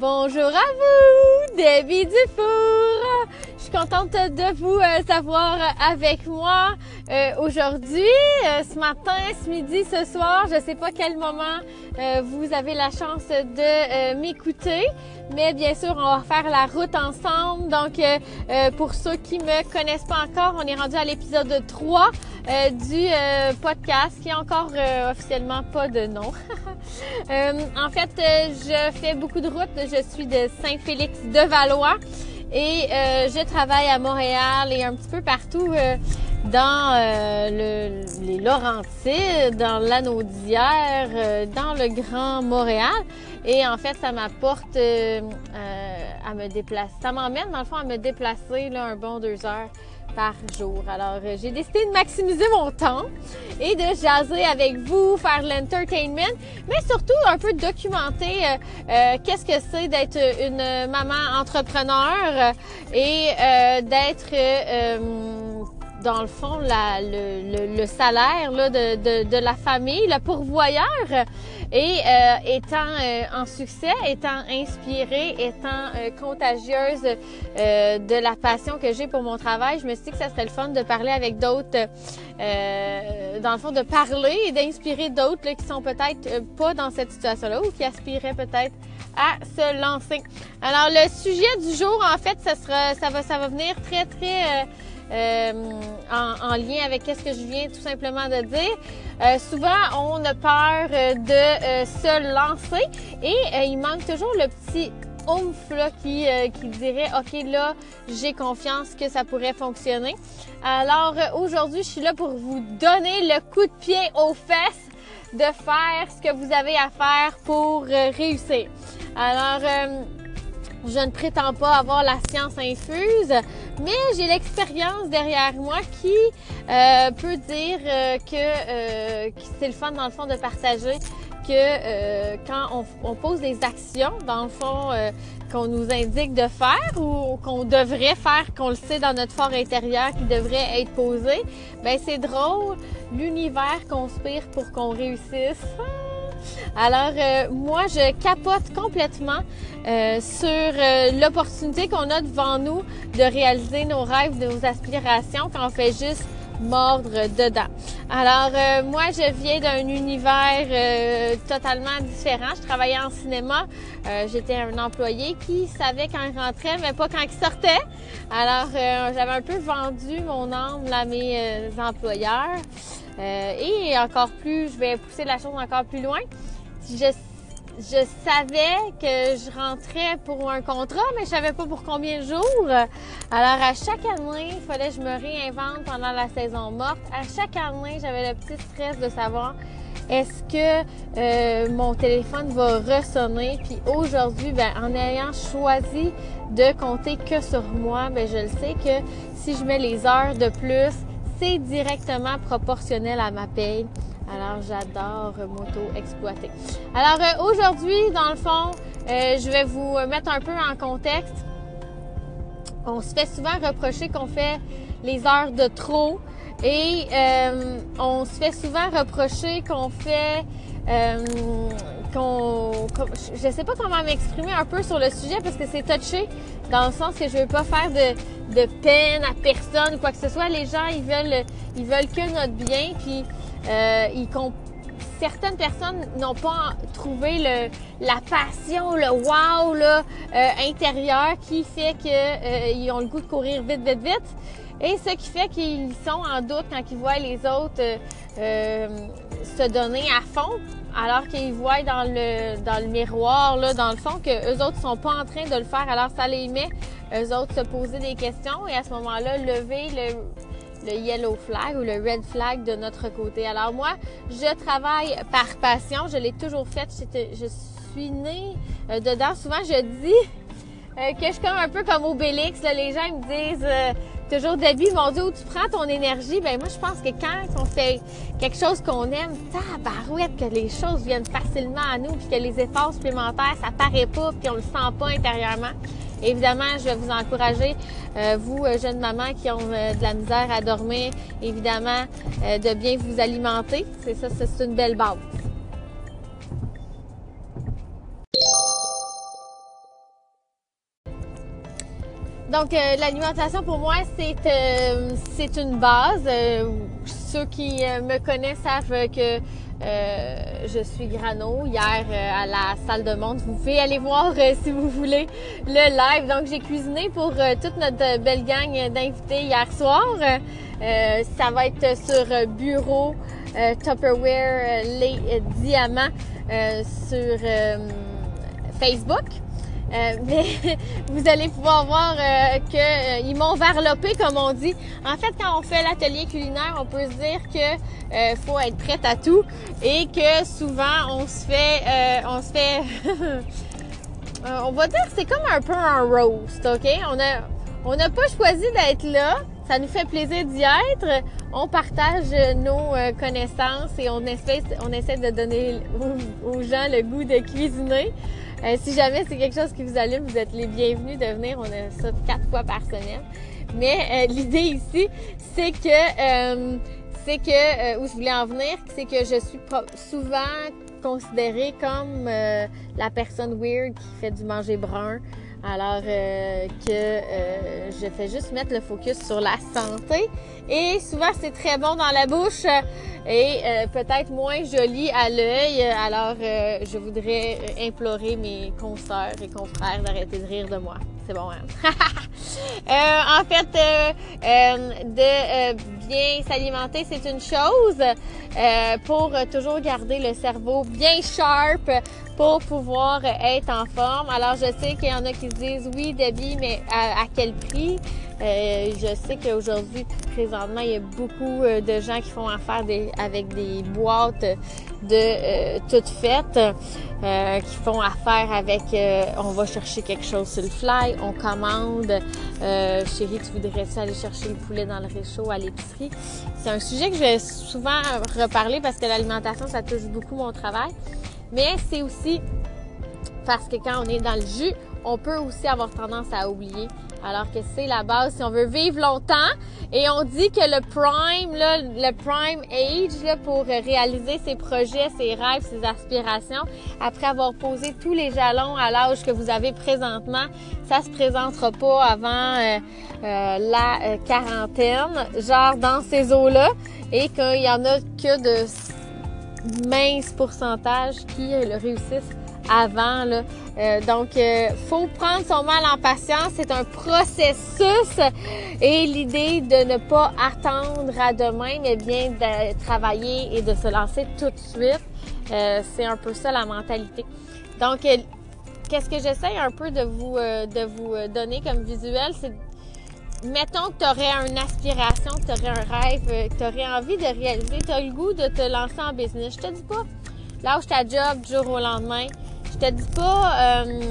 Bonjour à vous, Debbie Dufour. Suis contente de vous euh, savoir avec moi euh, aujourd'hui, euh, ce matin, ce midi, ce soir. Je sais pas quel moment vous avez la chance de m'écouter, mais bien sûr, on va faire la route ensemble. Donc, pour ceux qui me connaissent pas encore, on est rendu à l'épisode 3 du podcast qui est encore officiellement pas de nom. en fait, je fais beaucoup de routes. Je suis de Saint-Félix de Valois. Et euh, je travaille à Montréal et un petit peu partout euh, dans euh, le, les Laurentides, dans l'Anaudière, dans le Grand Montréal. Et en fait, ça m'apporte à me déplacer. Ça m'emmène, dans le fond, à me déplacer là, un bon deux heures par jour. Alors, euh, j'ai décidé de maximiser mon temps et de jaser avec vous, faire l'entertainment, mais surtout un peu documenter euh, euh, qu'est-ce que c'est d'être une maman entrepreneur et d'être dans le fond, la, le, le, salaire de, la famille, le pourvoyeur. Et euh, étant euh, en succès, étant inspirée, étant euh, contagieuse de la passion que j'ai pour mon travail, je me suis dit que ça serait le fun de parler avec d'autres, dans le fond, de parler et d'inspirer d'autres qui sont peut-être pas dans cette situation-là ou qui aspireraient peut-être à se lancer. Alors le sujet du jour, en fait, ça sera, ça va, ça va venir très très euh, en, lien avec ce que je viens tout simplement de dire. Euh, souvent, on a peur de euh, se lancer et il manque toujours le petit oomph là, qui, qui dirait OK là j'ai confiance que ça pourrait fonctionner. Alors aujourd'hui je suis là pour vous donner le coup de pied aux fesses de faire ce que vous avez à faire pour réussir. Alors je ne prétends pas avoir la science infuse, mais j'ai l'expérience derrière moi qui euh, peut dire euh, que, euh, c'est le fun dans le fond de partager que quand on, pose des actions, dans le fond, qu'on nous indique de faire ou qu'on devrait faire, qu'on le sait dans notre fort intérieur qui devrait être posé, ben c'est drôle, l'univers conspire pour qu'on réussisse. Alors, euh, moi, je capote complètement euh, sur euh, l'opportunité qu'on a devant nous de réaliser nos rêves, nos aspirations quand on fait juste mordre dedans. Alors, moi, je viens d'un univers totalement différent. Je travaillais en cinéma. J'étais un employé qui savait quand il rentrait, mais pas quand il sortait. Alors, j'avais un peu vendu mon âme à mes employeurs. Et encore plus, je vais pousser la chose encore plus loin je, je savais que je rentrais pour un contrat, mais je savais pas pour combien de jours. Alors, à chaque année, il fallait que je me réinvente pendant la saison morte. À chaque année, j'avais le petit stress de savoir est-ce que euh, mon téléphone va ressonner? Puis aujourd'hui, ben, en ayant choisi de compter que sur moi, ben, je le sais que si je mets les heures de plus, c'est directement proportionnel à ma paye. Alors, j'adore m'auto-exploiter. Alors, euh, aujourd'hui, dans le fond, euh, je vais vous mettre un peu en contexte. On se fait souvent reprocher qu'on fait les heures de trop et euh, on se fait souvent reprocher qu'on fait qu'on je sais pas comment m'exprimer un peu sur le sujet parce que c'est touché dans le sens que je veux pas faire de, peine à personne ou quoi que ce soit les gens ils veulent ils veulent que notre bien puis euh, certaines personnes n'ont pas trouvé la passion, le wow là, euh, intérieur qui fait qu'ils euh, ont le goût de courir vite, vite, vite. Et ce qui fait qu'ils sont en doute quand ils voient les autres se donner à fond, alors qu'ils voient dans le, dans le miroir, là, dans le fond, que eux autres sont pas en train de le faire. Alors ça les met, eux autres, se poser des questions et à ce moment-là, lever le le yellow flag ou le red flag de notre côté. Alors moi, je travaille par passion. Je l'ai toujours fait. Je suis née euh, dedans. Souvent, je dis euh, que je suis comme un peu comme Obélix. Les gens me disent euh, toujours, Debbie, mon Dieu, où tu prends ton énergie? Ben moi, je pense que quand on fait quelque chose qu'on aime, tabarouette, que les choses viennent facilement à nous, puis que les efforts supplémentaires, ça paraît pas, puis on le sent pas intérieurement. Évidemment, je vais vous encourager, euh, vous, euh, jeunes mamans qui ont euh, de la misère à dormir, évidemment, de bien vous alimenter. C'est ça, c'est une belle base. Donc, euh, l'alimentation pour moi, c'est euh, une base. Euh, ceux qui me connaissent savent que je suis grano. Hier, à la salle de monde, vous pouvez aller voir si vous voulez le live. Donc, j'ai cuisiné pour toute notre belle gang d'invités hier soir. ça va être sur bureau Tupperware les diamants sur Facebook. Euh, mais vous allez pouvoir voir euh, qu'ils m'ont varlopé, comme on dit. En fait, quand on fait l'atelier culinaire, on peut se dire que euh, faut être prête à tout et que souvent on se fait, euh, on se fait, on va dire c'est comme un peu un roast, ok? On a, on n'a pas choisi d'être là. Ça nous fait plaisir d'y être. On partage nos connaissances et on essaie, on essaie de donner aux gens le goût de cuisiner. Euh, si jamais c'est quelque chose qui vous allume, vous êtes les bienvenus de venir. On a ça quatre fois par semaine. Mais euh, l'idée ici, c'est que euh, c'est que où je voulais en venir, c'est que je suis souvent considérée comme la personne weird qui fait du manger brun. Alors que je fais juste mettre le focus sur la santé. Et souvent, c'est très bon dans la bouche et euh, peut-être moins joli à l'œil. Alors, euh, je voudrais implorer mes consoeurs et confrères d'arrêter de rire de moi. C'est bon, hein? euh, en fait, euh, de bien s'alimenter, c'est une chose pour toujours garder le cerveau bien sharp, pour pouvoir être en forme. Alors, je sais qu'il y en a qui se disent, oui, Debbie, mais à quel prix? Euh, je sais qu'aujourd'hui, présentement, il y a beaucoup euh, de gens qui font affaire avec des boîtes de euh, toutes faites, euh, qui font affaire avec on va chercher quelque chose sur le fly, on commande. chérie, tu voudrais-tu aller chercher le poulet dans le réchaud à l'épicerie? C'est un sujet que je vais souvent reparler parce que l'alimentation, ça touche beaucoup mon travail. Mais c'est aussi parce que quand on est dans le jus, on peut aussi avoir tendance à oublier alors que c'est la base si on veut vivre longtemps. Et on dit que le prime, le prime age là, pour réaliser ses projets, ses rêves, ses aspirations, après avoir posé tous les jalons à l'âge que vous avez présentement, ça se présentera pas avant euh, euh, la euh, quarantaine, genre dans ces eaux-là, et qu'il y en a que de minces pourcentages qui le réussissent avant. Là. Euh, donc, euh, faut prendre son mal en patience. C'est un processus et l'idée de ne pas attendre à demain, mais bien de travailler et de se lancer tout de suite. Euh, c'est un peu ça la mentalité. Donc, euh, qu'est-ce que j'essaie un peu de vous de vous donner comme visuel, c'est mettons que tu aurais une aspiration, que tu aurais un rêve, que tu aurais envie de réaliser, tu as le goût de te lancer en business. Je te dis pas, lâche ta job du jour au lendemain. Je te dis pas euh,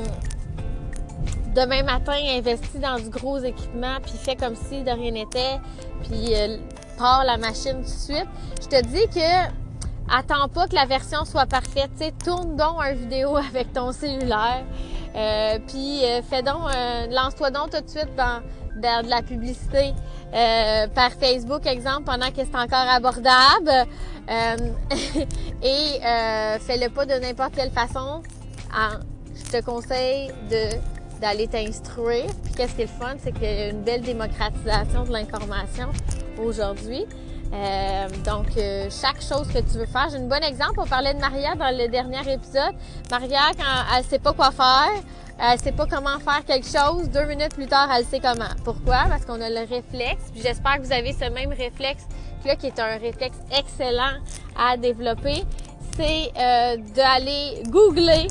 demain matin investis dans du gros équipement puis fais comme si de rien n'était puis euh, pars la machine tout de suite. Je te dis que attends pas que la version soit parfaite. Tu sais, tourne donc une vidéo avec ton cellulaire. Euh, puis euh, fais donc, lance-toi donc tout de suite dans, dans de la publicité par Facebook, exemple, pendant que c'est encore abordable. et fais-le pas de n'importe quelle façon je te conseille de d'aller t'instruire. Puis qu'est-ce qui est le fun, c'est qu'il y a une belle démocratisation de l'information aujourd'hui. Euh, donc, euh, chaque chose que tu veux faire. J'ai un bon exemple. On parlait de Maria dans le dernier épisode. Maria, quand elle sait pas quoi faire, elle sait pas comment faire quelque chose, deux minutes plus tard, elle sait comment. Pourquoi? Parce qu'on a le réflexe. Puis j'espère que vous avez ce même réflexe là, qui est un réflexe excellent à développer. C'est euh, d'aller googler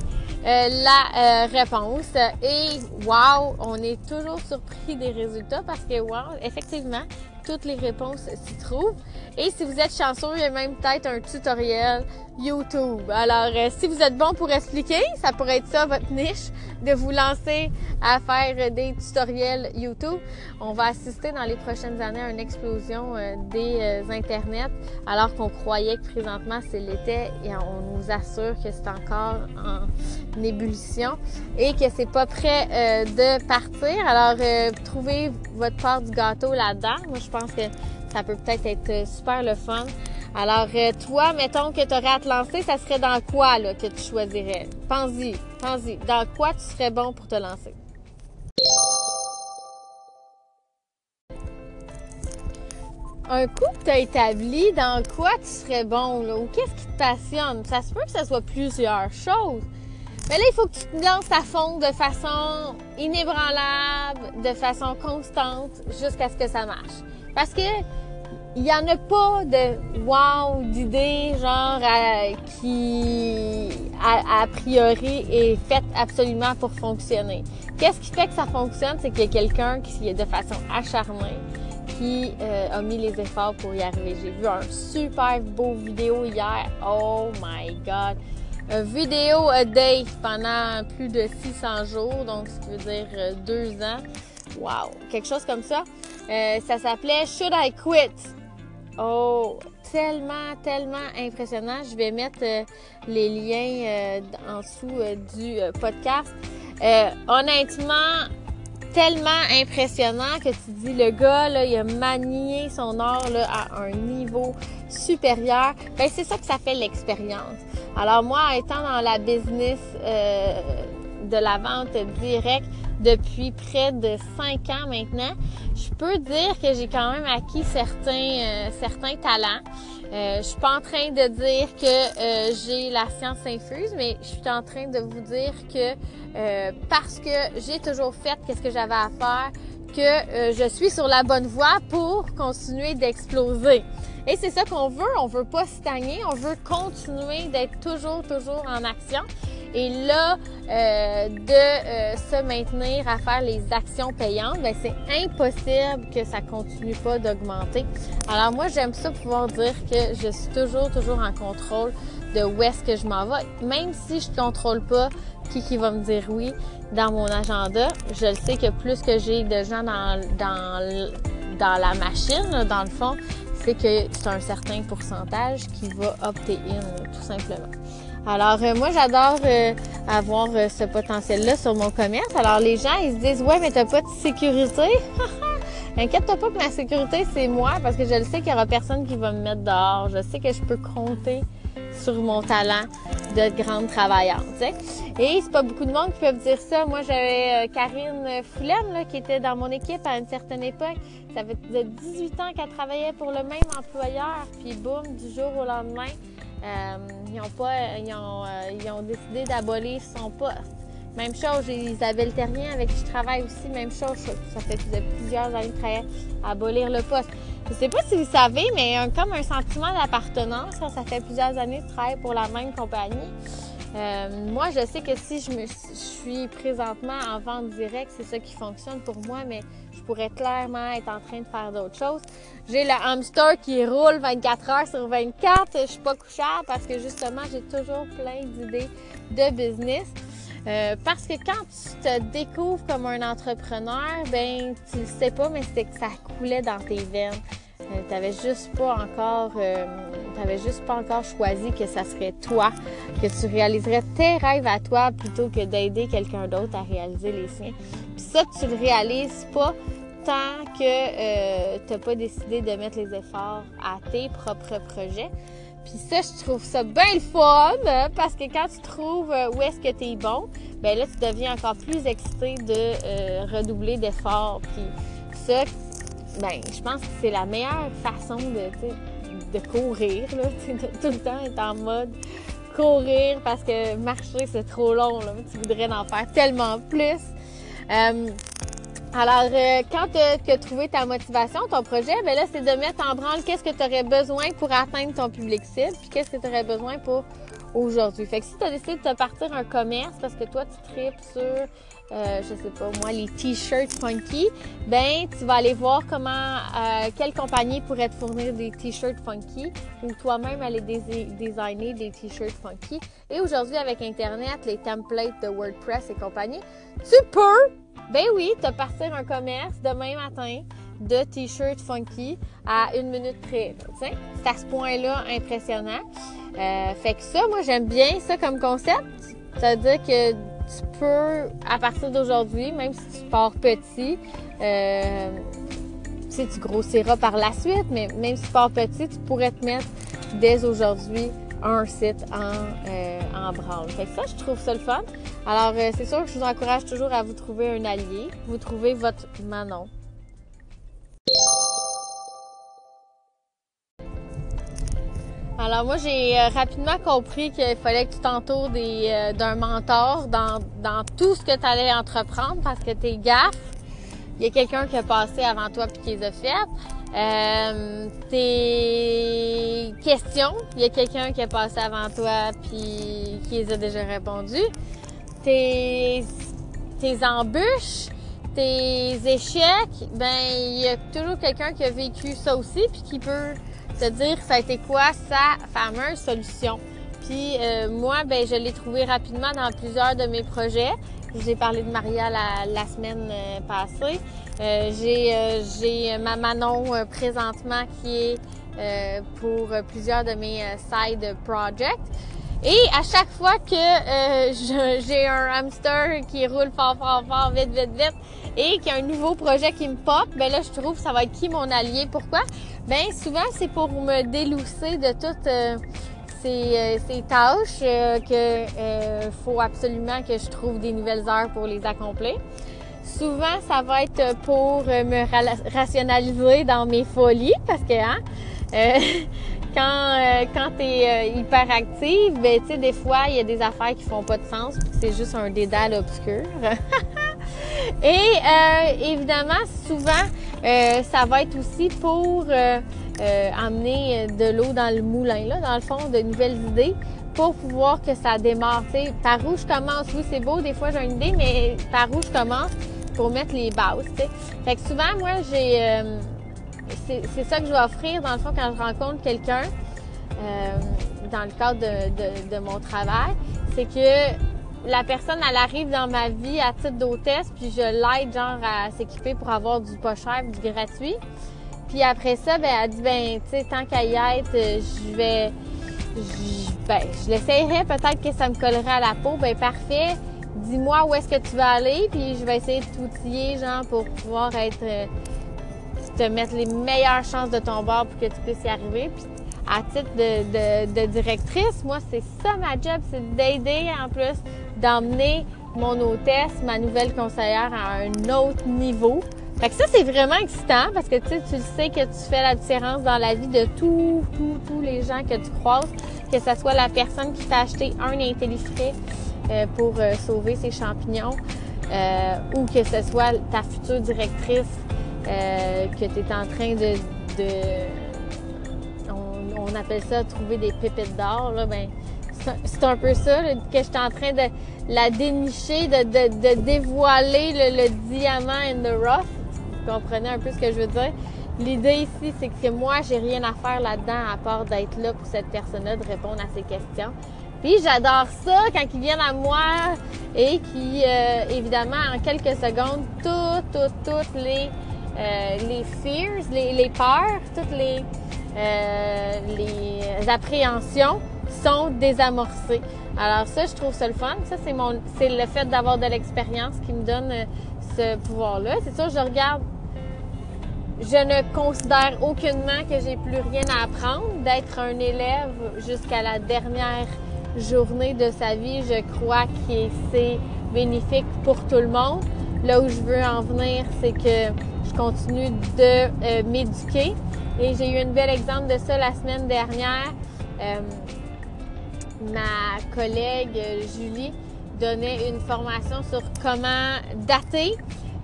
euh, la euh, réponse. Et wow, on est toujours surpris des résultats parce que wow, effectivement, toutes les réponses s'y trouvent. Et si vous êtes chanceux, il y a même peut-être un tutoriel YouTube. Alors, euh, si vous êtes bon pour expliquer, ça pourrait être ça votre niche, de vous lancer à faire des tutoriels YouTube. On va assister dans les prochaines années à une explosion euh, des euh, internets, alors qu'on croyait que présentement c'est l'été et on nous assure que c'est encore en ébullition et que c'est pas prêt de partir. Alors, trouvez votre part du gâteau là-dedans. Moi, je pense que ça peut peut-être être super le fun. Alors, euh, toi, mettons que tu aurais à te lancer, ça serait dans quoi que tu choisirais? Pense-y, pense-y. Dans quoi tu serais bon pour te lancer? un coup que tu as établi dans quoi tu serais bon là, ou qu'est-ce qui te passionne, ça se peut que ce soit plusieurs choses. Mais là, il faut que tu te lances à fond de façon inébranlable, de façon constante, jusqu'à ce que ça marche. Parce que il y en a pas de wow d'idées genre qui a, priori est faite absolument pour fonctionner. Qu'est-ce qui fait que ça fonctionne, c'est qu'il y a quelqu'un qui est de façon acharnée qui euh, a mis les efforts pour y arriver. J'ai vu un super beau vidéo hier. Oh my god. Une vidéo a day pendant plus de 600 jours, donc ce qui veut dire euh, deux ans. Wow, quelque chose comme ça. Euh, ça s'appelait Should I Quit? Oh, tellement, tellement impressionnant. Je vais mettre les liens en dessous du podcast. honnêtement, tellement impressionnant que tu dis le gars là, il a manié son art là, à un niveau supérieur. Ben c'est ça que ça fait l'expérience. Alors moi, étant dans la business euh, de la vente directe depuis près de cinq ans maintenant, je peux dire que j'ai quand même acquis certains euh, certains talents. Euh, je suis pas en train de dire que euh, j'ai la science infuse, mais je suis en train de vous dire que euh, parce que j'ai toujours fait qu'est-ce que j'avais à faire, que je suis sur la bonne voie pour continuer d'exploser. Et c'est ça qu'on veut. On veut pas stagner. On veut continuer d'être toujours, toujours en action. Et là, euh, de euh, se maintenir à faire les actions payantes, ben c'est impossible que ça continue pas d'augmenter. Alors moi, j'aime ça pouvoir dire que je suis toujours, toujours en contrôle de où est-ce que je m'en vais, même si je contrôle pas qui qui va me dire oui dans mon agenda. Je le sais que plus que j'ai de gens dans, dans, dans la machine, dans le fond, c'est que c'est un certain pourcentage qui va opter in, tout simplement. Alors, euh, moi, j'adore euh, avoir euh, ce potentiel-là sur mon commerce. Alors, les gens, ils se disent, ouais, mais t'as pas de sécurité. Inquiète-toi pas que ma sécurité, c'est moi, parce que je le sais qu'il y aura personne qui va me mettre dehors. Je sais que je peux compter sur mon talent de grande travaillante. sais. Et c'est pas beaucoup de monde qui peuvent dire ça. Moi, j'avais Karine Foulaine qui était dans mon équipe à une certaine époque. Ça fait 18 ans qu'elle travaillait pour le même employeur. Puis boum, du jour au lendemain, ils, ont pas, ils, ont, euh, ils ont décidé d'abolir son poste. Même chose, Isabelle Terrien, avec qui je travaille aussi, même chose. Ça fait plusieurs années que je à abolir le poste. Je sais pas si vous savez, mais comme un sentiment d'appartenance, ça fait plusieurs années que je travaille pour la même compagnie. Euh, moi, je sais que si je, me, suis présentement en vente directe, c'est ça qui fonctionne pour moi, mais pourrais clairement être en train de faire d'autres choses. J'ai le hamster qui roule 24 heures sur 24. Je suis pas couchable parce que justement, j'ai toujours plein d'idées de business. Euh, parce que quand tu te découvres comme un entrepreneur, ben tu le sais pas, mais c'était que ça coulait dans tes veines. Euh, tu n'avais juste pas encore euh, t'avais juste pas encore choisi que ça serait toi, que tu réaliserais tes rêves à toi plutôt que d'aider quelqu'un d'autre à réaliser les siens. Puis ça, tu le réalises pas tant que euh, tu n'as pas décidé de mettre les efforts à tes propres projets. Puis ça, je trouve ça bien le fun hein, parce que quand tu trouves où est-ce que tu es bon, ben là, tu deviens encore plus excité de redoubler d'efforts. Puis ça, ben, je pense que c'est la meilleure façon de, de courir, là, de tout le temps être en mode courir parce que marcher, c'est trop long. Là. Tu voudrais en faire tellement plus. Euh, alors, euh, quand tu as trouvé ta motivation, ton projet, ben là, c'est de mettre en branle qu'est-ce que tu aurais besoin pour atteindre ton public cible, puis qu'est-ce que tu aurais besoin pour aujourd'hui. Fait que si tu as décidé de te partir un commerce parce que toi, tu tripes sur, euh, je sais pas moi, les t-shirts funky, ben tu vas aller voir comment, euh, quelle compagnie pourrait te fournir des t-shirts funky ou toi-même aller designer des t-shirts funky. Et aujourd'hui, avec Internet, les templates de WordPress et compagnie, tu peux, ben oui, te partir un commerce demain matin de t-shirts funky à une minute près. C'est à ce point-là impressionnant. Euh, fait que ça, moi, j'aime bien ça comme concept. Ça veut dire que tu peux, à partir d'aujourd'hui, même si tu pars petit, euh, si tu grossiras par la suite, mais même si tu pars petit, tu pourrais te mettre dès aujourd'hui un site en, euh, en branle. Fait que ça, je trouve ça le fun. Alors, c'est sûr que je vous encourage toujours à vous trouver un allié. Vous trouvez votre Manon Alors moi, j'ai euh, rapidement compris qu'il fallait que tu t'entoures euh, d'un mentor dans, dans tout ce que tu allais entreprendre parce que tes gaffes, il y a quelqu'un qui a passé avant toi puis qui les a faites. Euh, tes questions, il y a quelqu'un qui a passé avant toi puis qui les a déjà répondu. Tes, tes embûches, tes échecs, ben il y a toujours quelqu'un qui a vécu ça aussi puis qui peut te dire ça a été quoi sa fameuse solution? Puis euh, moi, ben je l'ai trouvé rapidement dans plusieurs de mes projets. J'ai parlé de Maria la, semaine euh, passée. Euh, j'ai j'ai ma Manon présentement qui est pour plusieurs de mes side projects. Et à chaque fois que j'ai un hamster qui roule fort, fort, fort, vite, vite, vite, et qu'il y a un nouveau projet qui me pop, ben là, je trouve que ça va être qui mon allié? Pourquoi? Ben souvent, c'est pour me délousser de toutes euh, ces, euh, ces, tâches euh, que faut absolument que je trouve des nouvelles heures pour les accomplir. Souvent, ça va être pour me rationaliser dans mes folies parce que hein, quand quand tu es hyper active, ben tu sais des fois, il y a des affaires qui font pas de sens, c'est juste un dédale obscur. Et euh, évidemment, souvent, euh, ça va être aussi pour euh, amener de l'eau dans le moulin, là, dans le fond, de nouvelles idées pour pouvoir que ça démarre. par où je commence, oui, c'est beau, des fois j'ai une idée, mais par où je commence pour mettre les bases. T'sais. Fait que souvent, moi, j'ai. C'est ça que je vais offrir, dans le fond, quand je rencontre quelqu'un, dans le cadre de, mon travail, c'est que la personne, elle arrive dans ma vie à titre d'hôtesse, puis je l'aide genre à s'équiper pour avoir du pas cher, du gratuit. Puis après ça, ben elle dit ben tu sais tant qu'à y être, je vais je, ben je l'essayerai peut-être que ça me collerait à la peau, ben parfait. Dis-moi où est-ce que tu vas aller, puis je vais essayer de t'outiller genre pour pouvoir être euh, te mettre les meilleures chances de ton bord pour que tu puisses y arriver. Puis à titre de, directrice, moi c'est ça ma job, c'est d'aider en plus d'emmener mon hôtesse, ma nouvelle conseillère, à un autre niveau. Fait que ça, c'est vraiment excitant parce que tu sais, que tu fais la différence dans la vie de tous, tous, tous les gens que tu croises, que ce soit la personne qui t'a acheté un intellifrais euh, pour euh, sauver ses champignons euh, ou que ce soit ta future directrice que tu es en train de, on, appelle ça trouver des pépites d'or, là, ben c'est un peu ça que je suis en train de la dénicher, de, dévoiler le, diamant in the rough. Vous comprenez un peu ce que je veux dire? L'idée ici, c'est que moi, j'ai rien à faire là-dedans à part d'être là pour cette personne-là, de répondre à ses questions. Puis j'adore ça quand ils viennent à moi et qui, euh, évidemment, en quelques secondes, toutes, toutes, toutes les, euh, les fears, les, peurs, toutes les, euh, les appréhensions sont désamorcés. Alors ça, je trouve ça le fun. Ça, c'est mon, c'est le fait d'avoir de l'expérience qui me donne euh, ce pouvoir-là. C'est sûr, je regarde, je ne considère aucunement que j'ai plus rien à apprendre. D'être un élève jusqu'à la dernière journée de sa vie, je crois que c'est bénéfique pour tout le monde. Là où je veux en venir, c'est que je continue de euh, m'éduquer. Et j'ai eu un bel exemple de ça la semaine dernière. Euh, ma collègue Julie donnait une formation sur comment dater.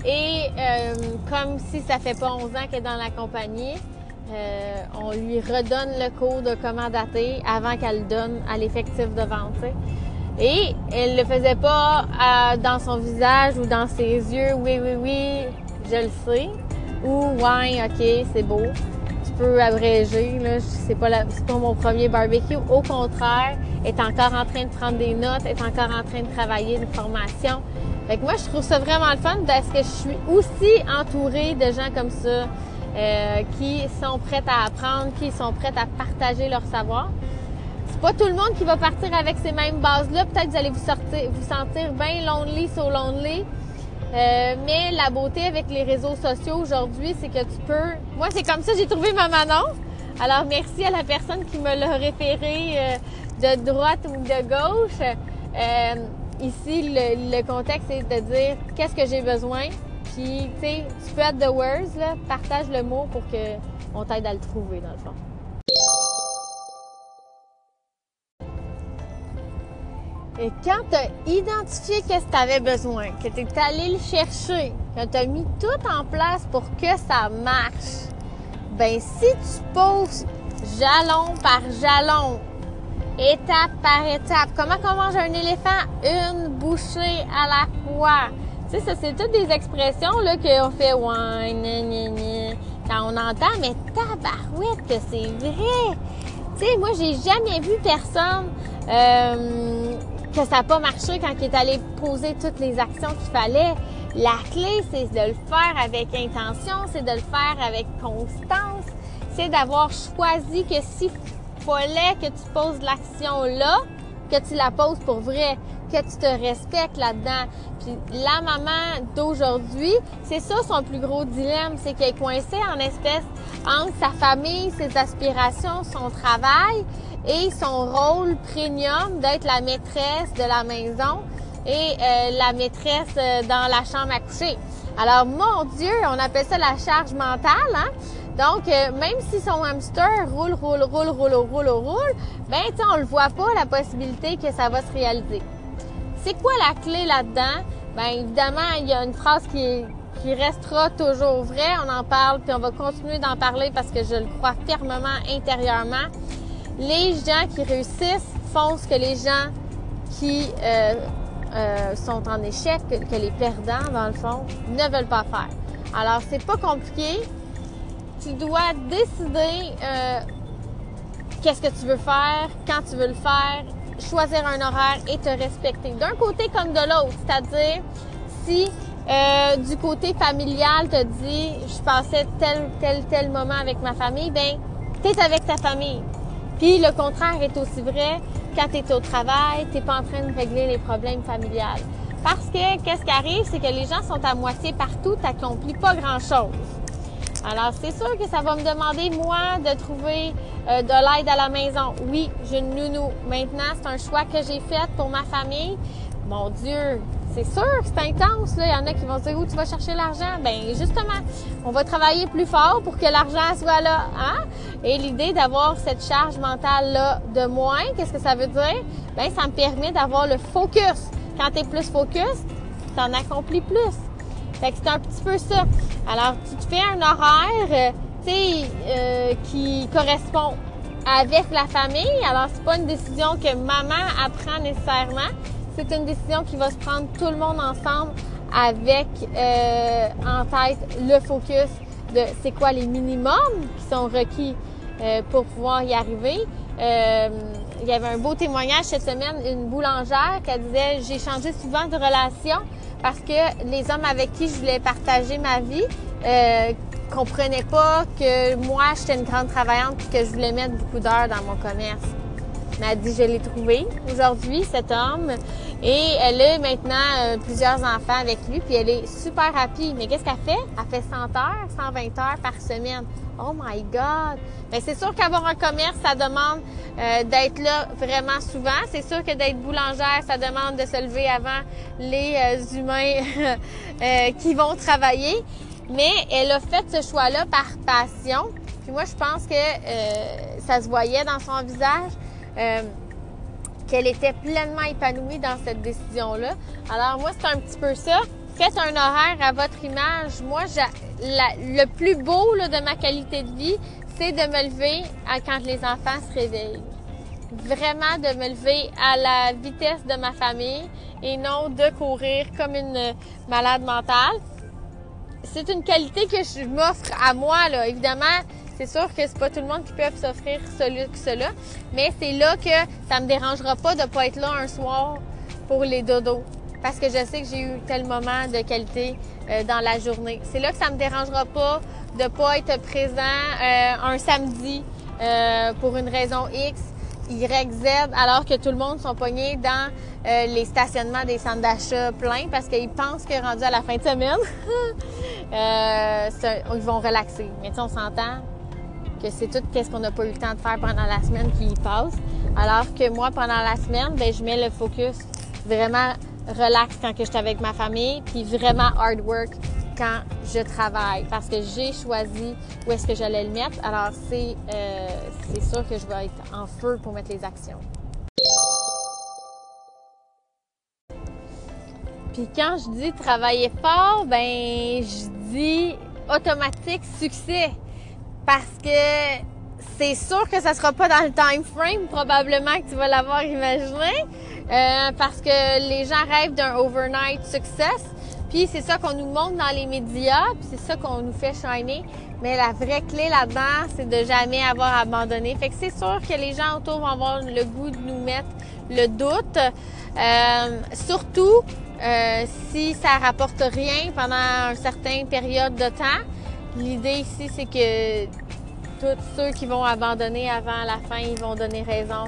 Et euh, comme si ça fait pas 11 ans qu'elle est dans la compagnie, euh, on lui redonne le cours de comment dater avant qu'elle le donne à l'effectif de vente. Et elle le faisait pas euh, dans son visage ou dans ses yeux. Oui, oui, oui, je le sais. Ou ouais, ok, c'est beau. Tu peux abréger. Là, c'est pas, pas mon premier barbecue. Au contraire, est encore en train de prendre des notes, est encore en train de travailler une formation. Fait que moi, je trouve ça vraiment le fun parce que je suis aussi entourée de gens comme ça euh, qui sont prêts à apprendre, qui sont prêts à partager leur savoir. Pas tout le monde qui va partir avec ces mêmes bases-là. Peut-être que vous allez vous, sortir, vous sentir bien lonely, so lonely. Euh, mais la beauté avec les réseaux sociaux aujourd'hui, c'est que tu peux... Moi, c'est comme ça j'ai trouvé ma Manon. Alors, merci à la personne qui me l'a référé euh, de droite ou de gauche. Euh, ici, le, contexte est de dire qu'est-ce que j'ai besoin. Puis, tu sais, spread the words, là, partage le mot pour qu'on t'aide à le trouver, dans le fond. Et quand tu as identifié qu'est-ce que tu avais besoin, que tu es allé le chercher, que tu as mis tout en place pour que ça marche, ben si tu poses jalon par jalon, étape par étape, comment on mange un éléphant? Une bouchée à la fois. Tu sais, ça, c'est toutes des expressions qu'on fait ouais, gna, gna, gna, quand on entend, mais tabarouette que c'est vrai. Tu sais, moi, j'ai jamais vu personne euh, que ça n'a pas marché quand il est allé poser toutes les actions qu'il fallait. La clé, c'est de le faire avec intention, c'est de le faire avec constance, c'est d'avoir choisi que s'il fallait que tu poses l'action là, que tu la poses pour vrai, que tu te respectes là-dedans. Puis la maman d'aujourd'hui, c'est ça son plus gros dilemme, c'est qu'elle est coincée en espèce entre sa famille, ses aspirations, son travail et son rôle premium d'être la maîtresse de la maison et euh, la maîtresse euh, dans la chambre à coucher. Alors, mon Dieu, on appelle ça la charge mentale, hein? Donc, euh, même si son hamster roule, roule, roule, roule, roule, roule, ben, tu on le voit pas, la possibilité que ça va se réaliser. C'est quoi la clé là-dedans? Ben, évidemment, il y a une phrase qui, qui restera toujours vraie. On en parle, puis on va continuer d'en parler parce que je le crois fermement intérieurement les gens qui réussissent font ce que les gens qui euh, euh, sont en échec, que, les perdants, dans le fond, ne veulent pas faire. Alors, c'est pas compliqué. Tu dois décider euh, qu'est-ce que tu veux faire, quand tu veux le faire, choisir un horaire et te respecter. D'un côté comme de l'autre. C'est-à-dire, si du côté familial te dit je passais tel, tel, tel moment avec ma famille, ben, t'es avec ta famille. Puis le contraire est aussi vrai quand tu es au travail, tu pas en train de régler les problèmes familiales. Parce que qu'est-ce qui arrive, c'est que les gens sont à moitié partout, tu pas grand-chose. Alors, c'est sûr que ça va me demander, moi, de trouver euh, de l'aide à la maison. Oui, j'ai une nounou. Maintenant, c'est un choix que j'ai fait pour ma famille. Mon Dieu, c'est sûr c'est intense. Là. Il y en a qui vont se dire où tu vas chercher l'argent? Ben justement, on va travailler plus fort pour que l'argent soit là. Hein? Et l'idée d'avoir cette charge mentale là de moins, qu'est-ce que ça veut dire? Ben ça me permet d'avoir le focus. Quand tu es plus focus, tu en accomplis plus. Fait que c'est un petit peu ça. Alors tu te fais un horaire, euh, tu sais, euh, qui correspond avec la famille. Alors c'est pas une décision que maman apprend nécessairement c'est une décision qui va se prendre tout le monde ensemble avec euh, en tête le focus de c'est quoi les minimums qui sont requis euh, pour pouvoir y arriver. Euh, il y avait un beau témoignage cette semaine, une boulangère qui disait j'ai changé souvent de relation parce que les hommes avec qui je voulais partager ma vie euh, comprenaient pas que moi j'étais une grande travaillante et que je voulais mettre beaucoup d'heures dans mon commerce m'a dit, je l'ai trouvé aujourd'hui, cet homme. Et elle a maintenant euh, plusieurs enfants avec lui, puis elle est super rapide. Mais qu'est-ce qu'elle fait? Elle fait 100 heures, 120 heures par semaine. Oh my God! Mais c'est sûr qu'avoir un commerce, ça demande euh, d'être là vraiment souvent. C'est sûr que d'être boulangère, ça demande de se lever avant les euh, humains qui vont travailler. Mais elle a fait ce choix-là par passion. Puis moi, je pense que ça se voyait dans son visage. Euh, qu'elle était pleinement épanouie dans cette décision-là. Alors moi, c'est un petit peu ça. Faites un horaire à votre image. Moi, le plus beau de ma qualité de vie, c'est de me lever quand les enfants se réveillent. Vraiment de me lever à la vitesse de ma famille et non de courir comme une malade mentale. C'est une qualité que je m'offre à moi, là. Évidemment, c'est sûr que c'est pas tout le monde qui peut s'offrir cela, mais c'est là que ça me dérangera pas de pas être là un soir pour les dodos parce que je sais que j'ai eu tel moment de qualité euh, dans la journée. C'est là que ça me dérangera pas de pas être présent euh, un samedi euh, pour une raison X, Y, Z, alors que tout le monde sont pognés dans les stationnements des centres d'achat pleins parce qu'ils pensent que rendu à la fin de semaine, ils vont relaxer. Mais tu on s'entend, que c'est tout qu'est-ce qu'on n'a pas eu le temps de faire pendant la semaine qui y passe. Alors que moi, pendant la semaine, ben, je mets le focus vraiment relax quand je suis avec ma famille, puis vraiment hard work quand je travaille parce que j'ai choisi où est-ce que j'allais le mettre. Alors c'est euh, c'est sûr que je vais être en feu pour mettre les actions. Puis quand je dis travailler fort, ben je dis automatique succès. Parce que c'est sûr que ça sera pas dans le time frame probablement que tu vas l'avoir imaginé. Euh, parce que les gens rêvent d'un overnight success. Puis c'est ça qu'on nous montre dans les médias, puis c'est ça qu'on nous fait shiner. Mais la vraie clé là-dedans, c'est de jamais avoir abandonné. Fait que c'est sûr que les gens autour vont avoir le goût de nous mettre le doute. Euh, surtout euh, si ça rapporte rien pendant une certaine période de temps. L'idée ici, c'est que tous ceux qui vont abandonner avant la fin, ils vont donner raison.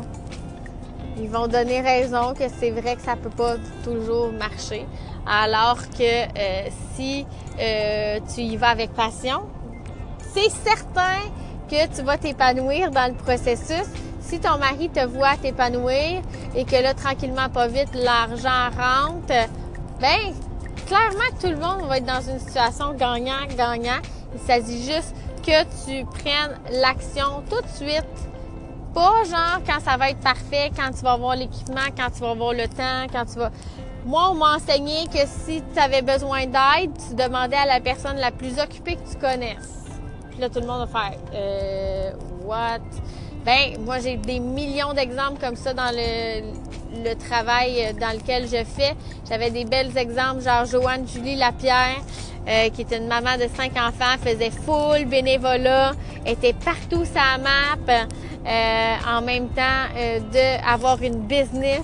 Ils vont donner raison que c'est vrai que ça peut pas toujours marcher. Alors que euh, si euh, tu y vas avec passion, c'est certain que tu vas t'épanouir dans le processus. Si ton mari te voit t'épanouir et que là, tranquillement, pas vite, l'argent rentre, ben, clairement tout le monde va être dans une situation gagnant-gagnant. Il s'agit juste que tu prennes l'action tout de suite. Pas genre quand ça va être parfait, quand tu vas avoir l'équipement, quand tu vas avoir le temps, quand tu vas... Moi, on m'a enseigné que si tu avais besoin d'aide, tu demandais à la personne la plus occupée que tu connaisses. Puis là, tout le monde va faire euh, What? Ben, moi, j'ai des millions d'exemples comme ça dans le, le travail dans lequel je fais. J'avais des belles exemples, genre Joanne Julie Lapierre, euh, qui était une maman de cinq enfants, faisait full bénévolat, était partout sa map, euh, en même temps euh, d'avoir une business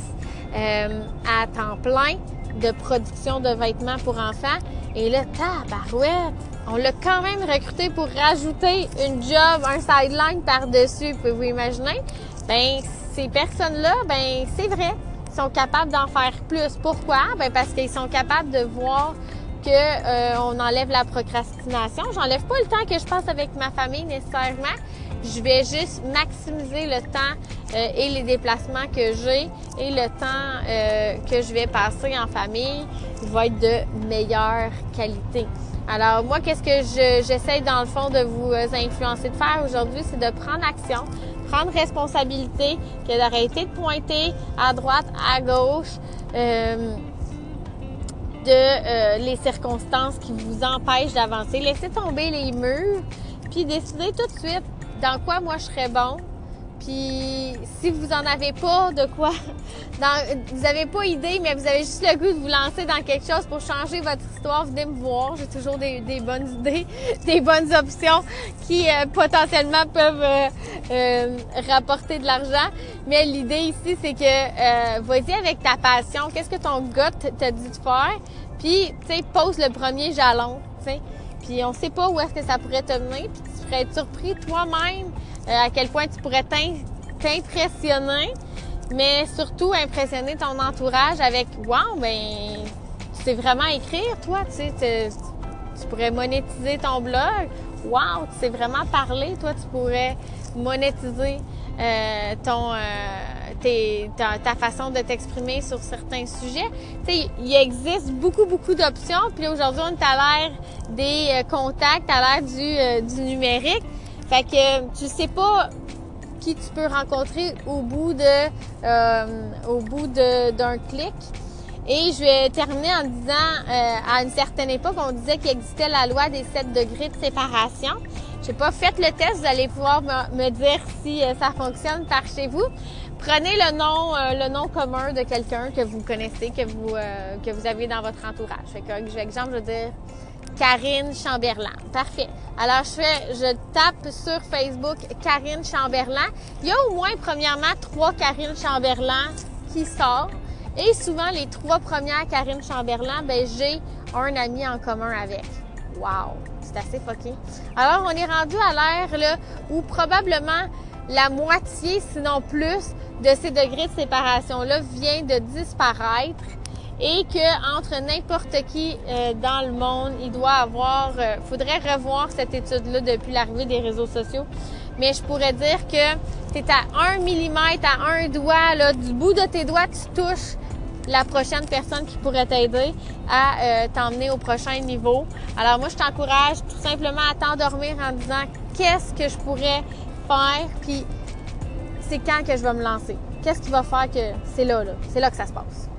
euh, à temps plein de production de vêtements pour enfants. Et là, tabarouette, on l'a quand même recruté pour rajouter une job, un sideline par-dessus. Pouvez-vous imaginer? Ben, ces personnes-là, ben, c'est vrai, sont capables d'en faire plus. Pourquoi? Ben, parce qu'ils sont capables de voir que euh, on enlève la procrastination. J'enlève pas le temps que je passe avec ma famille nécessairement. Je vais juste maximiser le temps euh, et les déplacements que j'ai et le temps euh, que je vais passer en famille va être de meilleure qualité. Alors moi, qu'est-ce que j'essaie dans le fond de vous influencer de faire aujourd'hui, c'est de prendre action, prendre responsabilité, que d'arrêter de pointer à droite, à gauche. De euh, les circonstances qui vous empêchent d'avancer. Laissez tomber les murs, puis décidez tout de suite dans quoi moi je serais bon. Puis si vous en avez pas de quoi, dans, vous avez pas idée, mais vous avez juste le goût de vous lancer dans quelque chose pour changer votre histoire, venez me voir. J'ai toujours des, des, bonnes idées, des bonnes options qui euh, potentiellement peuvent euh, rapporter de l'argent. Mais l'idée ici, c'est que vas-y avec ta passion. Qu'est-ce que ton gars t'a dit de faire? Puis, tu sais, pose le premier jalon, tu sais. Puis on sait pas où est-ce que ça pourrait te mener, puis tu serais être surpris toi-même euh, à quel point tu pourrais t'impressionner, mais surtout impressionner ton entourage avec Wow, ben tu sais vraiment écrire, toi, tu sais, tu pourrais monétiser ton blog. Wow, tu sais vraiment parler, toi, tu pourrais monétiser euh, euh, ta, façon de t'exprimer sur certains sujets. Tu sais, il existe beaucoup, beaucoup d'options. Puis aujourd'hui, on est à l'ère des euh, contacts, à l'ère du, du numérique. Fait que tu sais pas qui tu peux rencontrer au bout de au bout d'un clic. Et je vais terminer en disant, à une certaine époque, on disait qu'il existait la loi des 7 degrés de séparation. J'ai pas fait le test, vous allez pouvoir me, dire si euh, ça fonctionne par chez vous. Prenez le nom, euh, le nom commun de quelqu'un que vous connaissez, que vous, euh, que vous avez dans votre entourage. Fait que, exemple, je veux dire Karine Chamberlain. Parfait. Alors, je tape sur Facebook Karine Chamberlain. Il y a au moins, premièrement, trois Karine Chamberlain qui sortent. Et souvent, les trois premières Karine Chamberlain, ben, j'ai un ami en commun avec. Wow! C'est assez fucké. Alors, on est rendu à l'ère où probablement la moitié, sinon plus, de ces degrés de séparation-là vient de disparaître et que entre n'importe qui euh, dans le monde, il doit avoir, euh, faudrait revoir cette étude-là depuis l'arrivée des réseaux sociaux. Mais je pourrais dire que c'est à un millimètre, à un doigt, là, du bout de tes doigts, tu touches la prochaine personne qui pourrait t'aider à euh, t'emmener au prochain niveau. Alors moi, je t'encourage tout simplement à t'endormir en disant qu'est-ce que je pourrais faire, puis c'est quand que je vais me lancer? Qu'est-ce qui va faire que c'est là, là, c'est là que ça se passe.